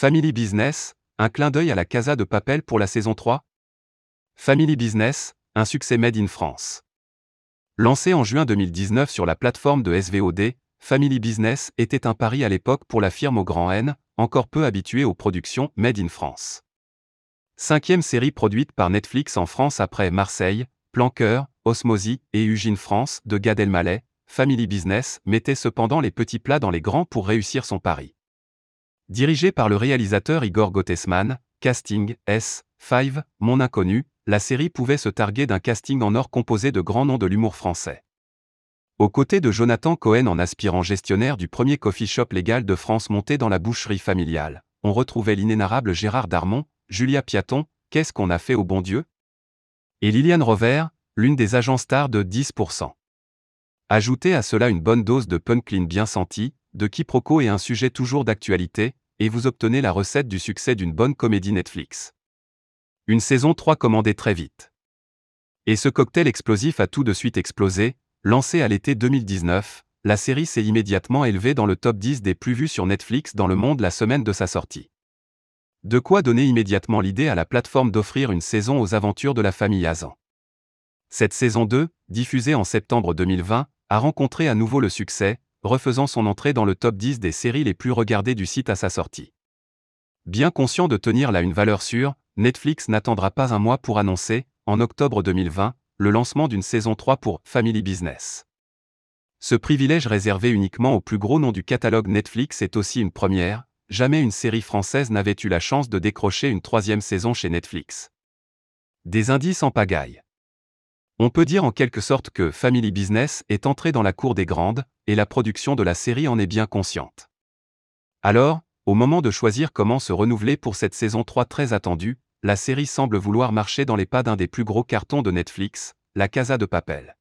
Family Business, un clin d'œil à la Casa de Papel pour la saison 3 Family Business, un succès made in France. Lancé en juin 2019 sur la plateforme de SVOD, Family Business était un pari à l'époque pour la firme au grand N, encore peu habituée aux productions made in France. Cinquième série produite par Netflix en France après Marseille, Planqueur, Osmosie et Eugene France de Gad Elmaleh, Family Business mettait cependant les petits plats dans les grands pour réussir son pari. Dirigé par le réalisateur Igor Gottesman, Casting, S, 5, Mon Inconnu, la série pouvait se targuer d'un casting en or composé de grands noms de l'humour français. Aux côtés de Jonathan Cohen en aspirant gestionnaire du premier coffee shop légal de France monté dans la boucherie familiale, on retrouvait l'inénarrable Gérard Darmon, Julia Piaton, Qu'est-ce qu'on a fait au bon Dieu? Et Liliane Rover, l'une des agents stars de 10%. Ajoutez à cela une bonne dose de punchline bien sentie, de quiproquo et un sujet toujours d'actualité, et vous obtenez la recette du succès d'une bonne comédie Netflix. Une saison 3 commandée très vite. Et ce cocktail explosif a tout de suite explosé, lancé à l'été 2019, la série s'est immédiatement élevée dans le top 10 des plus vus sur Netflix dans le monde la semaine de sa sortie. De quoi donner immédiatement l'idée à la plateforme d'offrir une saison aux aventures de la famille Azan. Cette saison 2, diffusée en septembre 2020, a rencontré à nouveau le succès, refaisant son entrée dans le top 10 des séries les plus regardées du site à sa sortie. Bien conscient de tenir là une valeur sûre, Netflix n'attendra pas un mois pour annoncer, en octobre 2020, le lancement d'une saison 3 pour Family Business. Ce privilège réservé uniquement aux plus gros noms du catalogue Netflix est aussi une première, jamais une série française n'avait eu la chance de décrocher une troisième saison chez Netflix. Des indices en pagaille. On peut dire en quelque sorte que Family Business est entré dans la cour des grandes, et la production de la série en est bien consciente. Alors, au moment de choisir comment se renouveler pour cette saison 3 très attendue, la série semble vouloir marcher dans les pas d'un des plus gros cartons de Netflix, La Casa de Papel.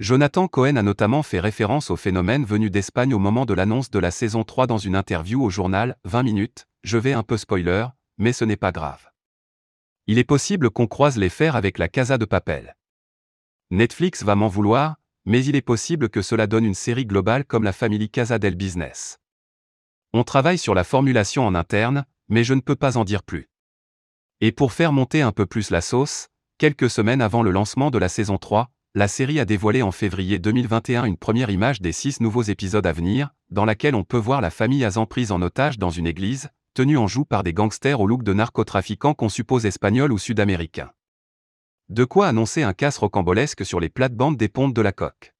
Jonathan Cohen a notamment fait référence au phénomène venu d'Espagne au moment de l'annonce de la saison 3 dans une interview au journal 20 minutes, je vais un peu spoiler, mais ce n'est pas grave. Il est possible qu'on croise les fers avec La Casa de Papel. Netflix va m'en vouloir, mais il est possible que cela donne une série globale comme la Family Casa del Business. On travaille sur la formulation en interne, mais je ne peux pas en dire plus. Et pour faire monter un peu plus la sauce, quelques semaines avant le lancement de la saison 3, la série a dévoilé en février 2021 une première image des six nouveaux épisodes à venir, dans laquelle on peut voir la famille Azan prise en otage dans une église, tenue en joue par des gangsters au look de narcotrafiquants qu'on suppose espagnols ou sud-américains. De quoi annoncer un casse rocambolesque sur les plates-bandes des pontes de la coque.